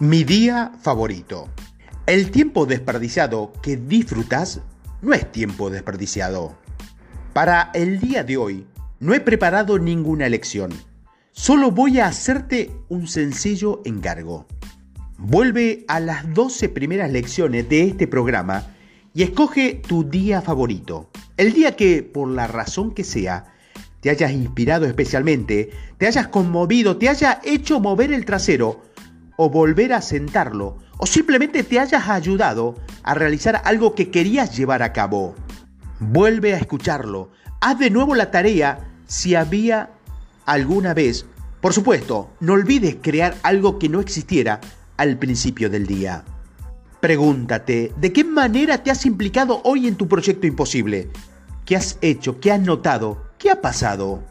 Mi día favorito. El tiempo desperdiciado que disfrutas no es tiempo desperdiciado. Para el día de hoy no he preparado ninguna lección. Solo voy a hacerte un sencillo encargo. Vuelve a las 12 primeras lecciones de este programa y escoge tu día favorito. El día que, por la razón que sea, te hayas inspirado especialmente, te hayas conmovido, te haya hecho mover el trasero o volver a sentarlo, o simplemente te hayas ayudado a realizar algo que querías llevar a cabo. Vuelve a escucharlo, haz de nuevo la tarea si había alguna vez. Por supuesto, no olvides crear algo que no existiera al principio del día. Pregúntate, ¿de qué manera te has implicado hoy en tu proyecto imposible? ¿Qué has hecho? ¿Qué has notado? ¿Qué ha pasado?